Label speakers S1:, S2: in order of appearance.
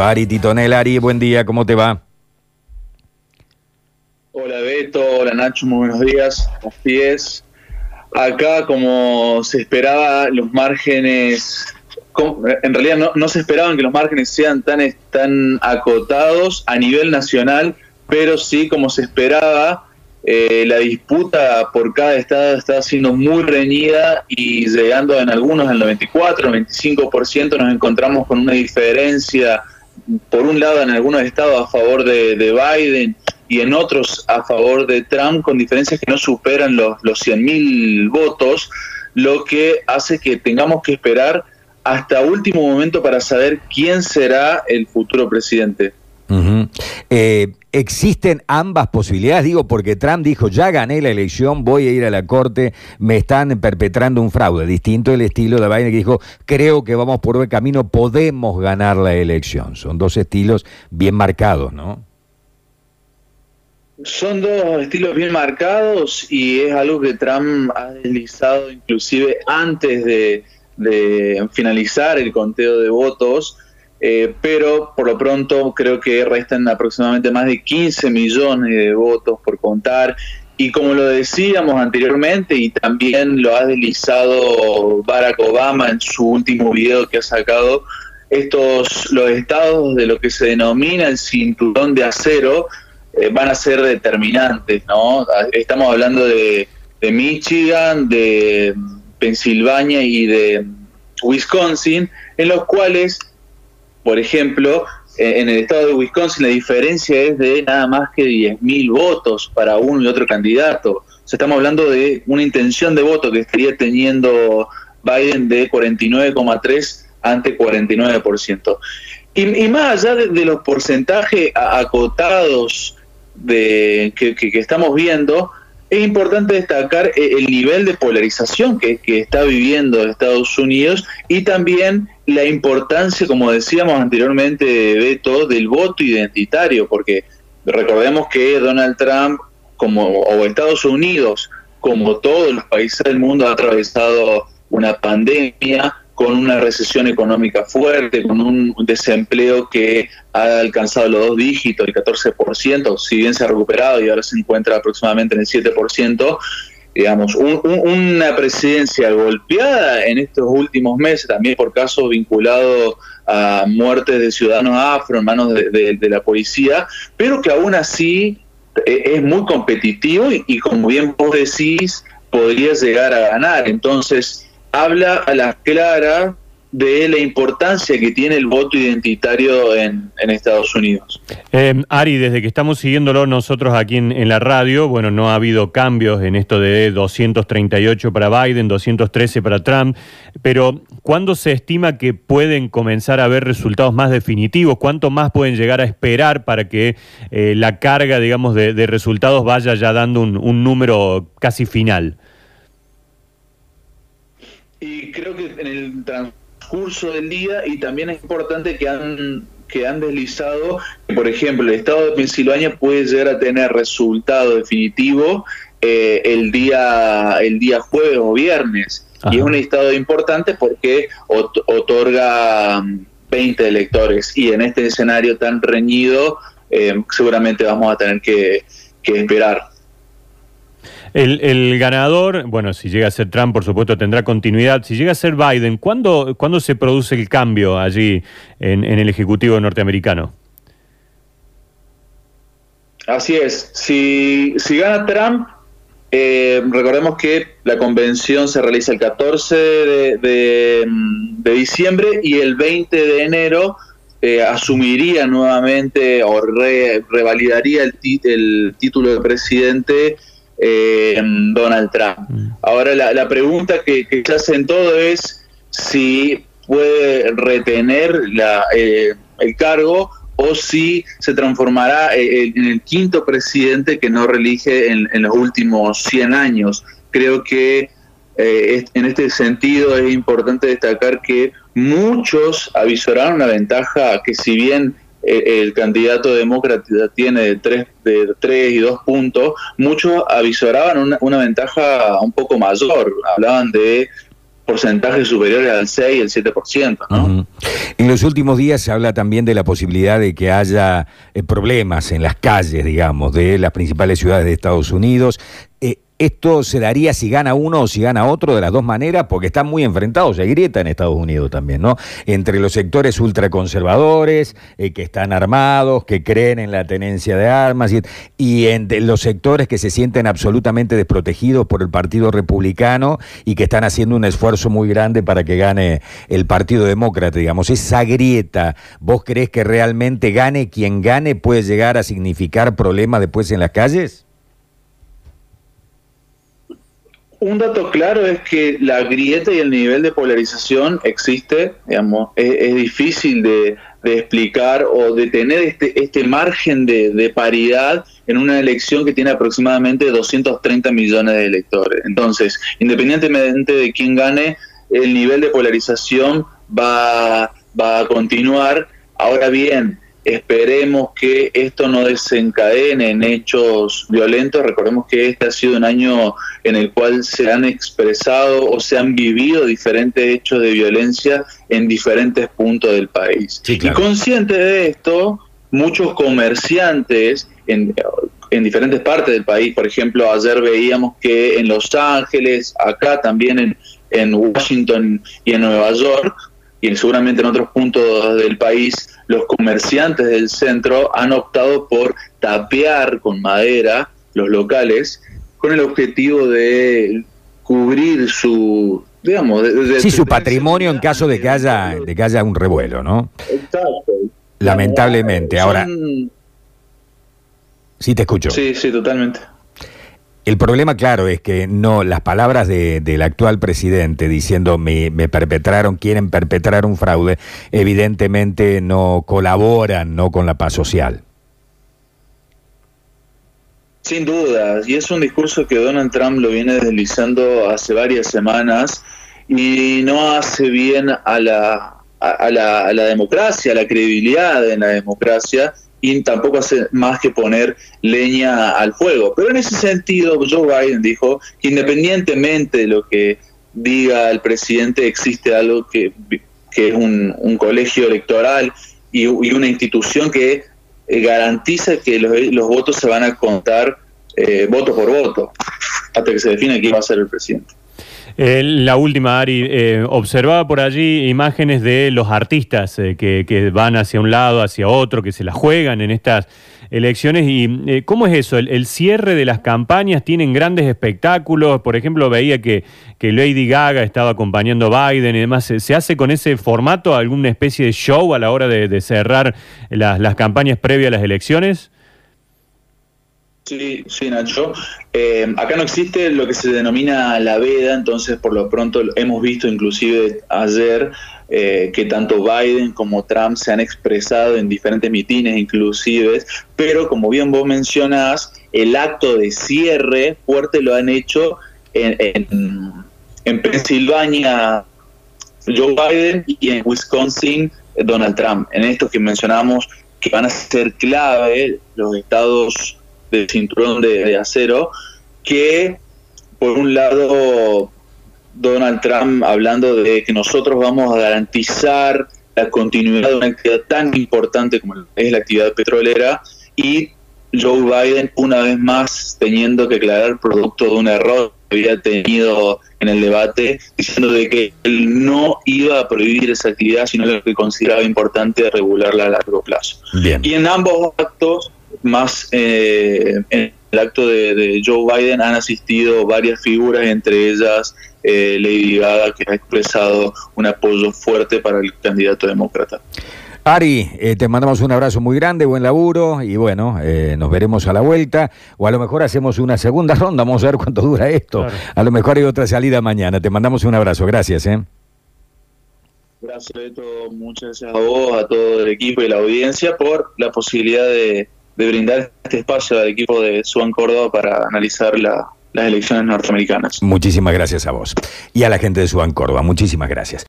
S1: Ari Titonel, Ari, buen día, ¿cómo te va?
S2: Hola Beto, hola Nacho, muy buenos días. Así es. Acá, como se esperaba, los márgenes, en realidad no, se esperaban que los márgenes sean tan, tan acotados a nivel nacional, pero sí, como se esperaba, eh, la disputa por cada estado está siendo muy reñida y llegando en algunos al 94, 95%, nos encontramos con una diferencia por un lado en algunos estados a favor de, Biden y en otros a favor de Trump con diferencias que no superan los, los 100.000 votos, lo que hace que tengamos que esperar hasta último momento para saber quién será el futuro presidente.
S1: Eh, ¿Existen ambas posibilidades? Digo, porque Trump dijo, ya gané la elección, voy a ir a la corte, me están perpetrando un fraude. Distinto el estilo de Biden que dijo, creo que vamos por buen camino, podemos ganar la elección. Son dos estilos bien marcados, ¿no?
S2: Son dos estilos bien marcados y es algo que Trump ha deslizado inclusive antes de finalizar el conteo de votos eh, pero por lo pronto creo que restan aproximadamente más de 15 millones de votos por contar. Y como lo decíamos anteriormente, y también lo ha deslizado Barack Obama en su último video que ha sacado, estos los estados de lo que se denomina el cinturón de acero eh, van a ser determinantes, ¿no? Estamos hablando de, de Michigan, de Pensilvania y de Wisconsin, en los cuales por ejemplo, en el estado de Wisconsin la diferencia es de nada más que 10.000 votos para uno y otro candidato. Estamos hablando de una intención de voto que estaría teniendo Biden de 49,3 ante 49%. Y, y más allá de, los porcentajes acotados de, que, estamos viendo, es importante destacar eh, el nivel de polarización que, que está viviendo Estados Unidos y también la importancia, como decíamos anteriormente, Beto, del voto identitario, porque recordemos que Donald Trump, como o Estados Unidos, como todos los países del mundo, ha atravesado una pandemia con una recesión económica fuerte, con un desempleo que ha alcanzado los dos dígitos, el 14%, si bien se ha recuperado y ahora se encuentra aproximadamente en el 7%, digamos, una presidencia golpeada en estos últimos meses, también por casos vinculados a muertes de ciudadanos afro en manos de, la policía, pero que aún así eh, es muy competitivo y, como bien vos decís, podría llegar a ganar. Entonces, habla a la clara de la importancia que tiene el voto identitario en, Estados Unidos.
S1: Eh, Ari, desde que estamos siguiéndolo nosotros aquí en, la radio, bueno, no ha habido cambios en esto de 238 para Biden, 213 para Trump, pero ¿cuándo se estima que pueden comenzar a haber resultados más definitivos? ¿Cuánto más pueden llegar a esperar para que eh, la carga, digamos, de, resultados vaya ya dando un número casi final?
S2: Y creo que en el curso del día y también es importante que han que han deslizado, por ejemplo, el estado de Pensilvania puede llegar a tener resultado definitivo eh, el día el día jueves o viernes. Y es un estado importante porque otorga 20 mm, electores y en este escenario tan reñido eh, seguramente vamos a tener que, que esperar.
S1: El, ganador, bueno, si llega a ser Trump, por supuesto, tendrá continuidad. Si llega a ser Biden, ¿cuándo, ¿cuándo se produce el cambio allí en, el Ejecutivo norteamericano?
S2: Así es. Si, si gana Trump, eh, recordemos que la convención se realiza el 14 de, diciembre y el 20 de enero eh, asumiría nuevamente o revalidaría el, el título de presidente eh, Donald Trump. Mm. Ahora la, pregunta que, se hace en todo es si puede retener eh, el cargo o si se transformará eh, en el quinto presidente que no reelige en, los últimos 100 años. Creo que en este sentido es importante destacar que muchos avisoraron una ventaja que si bien el candidato demócrata tiene de tres, de tres y dos puntos, muchos avisoraban una, ventaja un poco mayor, hablaban de porcentajes superiores al 6, el 7%. ¿no?
S3: En los últimos días se habla también de la posibilidad de que haya eh, problemas en las calles, digamos, de las principales ciudades de Estados Unidos. Eh, ¿Esto se daría si gana uno o si gana otro de las dos maneras? Porque están muy enfrentados, hay grieta en Estados Unidos también, ¿no? Entre los sectores ultraconservadores, eh, que están armados, que creen en la tenencia de armas, y, y entre los sectores que se sienten absolutamente desprotegidos por el Partido Republicano y que están haciendo un esfuerzo muy grande para que gane el Partido Demócrata, digamos. Esa grieta, ¿vos crees que realmente gane quien gane puede llegar a significar problemas después en las calles?
S2: Un dato claro es que la grieta y el nivel de polarización existe, digamos, es, difícil de, explicar o de tener este, este margen de, paridad en una elección que tiene aproximadamente 230 millones de electores. Entonces, independientemente de quién gane, el nivel de polarización va, va a continuar. Ahora bien, Esperemos que esto no desencadene en hechos violentos. Recordemos que este ha sido un año en el cual se han expresado o se han vivido diferentes hechos de violencia en diferentes puntos del país. Y consciente de esto, muchos comerciantes en, en diferentes partes del país, por ejemplo, ayer veíamos que en Los Ángeles, acá también en, en Washington y en Nueva York, y seguramente en otros puntos del país, los comerciantes del centro han optado por tapear con madera los locales con el objetivo de cubrir su digamos
S3: sí su patrimonio en caso de que haya de que haya un revuelo no exacto. Lamentablemente. Ahora sí te escucho.
S2: Sí sí totalmente
S3: el problema, claro, es que no las palabras del actual presidente diciendo me, perpetraron, quieren perpetrar un fraude, evidentemente no colaboran no con la paz social.
S2: Sin duda, y es un discurso que Donald Trump lo viene deslizando hace varias semanas y no hace bien a la, a la, a la democracia, a la credibilidad en la democracia y tampoco hace más que poner leña al fuego. Pero en ese sentido, Joe Biden dijo que independientemente de lo que diga el presidente, existe algo que, es un, colegio electoral y, una institución que eh, garantiza que los, votos se van a contar eh, voto por voto, hasta que se define quién va a ser el presidente.
S1: Eh, la última, Ari, eh, observaba por allí imágenes de los artistas eh, que, van hacia un lado, hacia otro, que se la juegan en estas elecciones. ¿Y cómo es eso? El, cierre de las campañas tienen grandes espectáculos. Por ejemplo, veía que, Lady Gaga estaba acompañando a Biden y demás. ¿Se, hace con ese formato alguna especie de show a la hora de, cerrar las campañas previas a las elecciones?
S2: Sí, sí, Nacho. Eh, acá no existe lo que se denomina la veda, entonces por lo pronto hemos visto inclusive ayer eh, que tanto Biden como Trump se han expresado en diferentes mitines inclusive, pero como bien vos mencionás, el acto de cierre fuerte lo han hecho en, en, en Pensilvania Joe Biden y en Wisconsin Donald Trump. En estos que mencionamos que van a ser clave los estados de cinturón de, acero, que por un lado Donald Trump hablando de que nosotros vamos a garantizar la continuidad de una actividad tan importante como es la actividad petrolera y Joe Biden una vez más teniendo que aclarar producto de un error que había tenido en el debate, diciendo de que él no iba a prohibir esa actividad, sino lo que consideraba importante regularla a largo plazo. Y en ambos actos más eh, en el acto de, Joe Biden han asistido varias figuras, entre ellas eh, Lady Gaga, que ha expresado un apoyo fuerte para el candidato demócrata.
S3: Ari, eh, te mandamos un abrazo muy grande, buen laburo y bueno, nos veremos a la vuelta o a lo mejor hacemos una segunda ronda, vamos a ver cuánto dura esto. A lo mejor hay otra salida mañana. Te mandamos un abrazo, gracias. ¿eh?
S2: Gracias, Beto. Muchas gracias a vos, a todo el equipo y la audiencia por la posibilidad de de brindar este espacio al equipo de Suan Córdoba para analizar las elecciones norteamericanas.
S3: Muchísimas gracias a vos y a la gente de Suan Córdoba. Muchísimas gracias.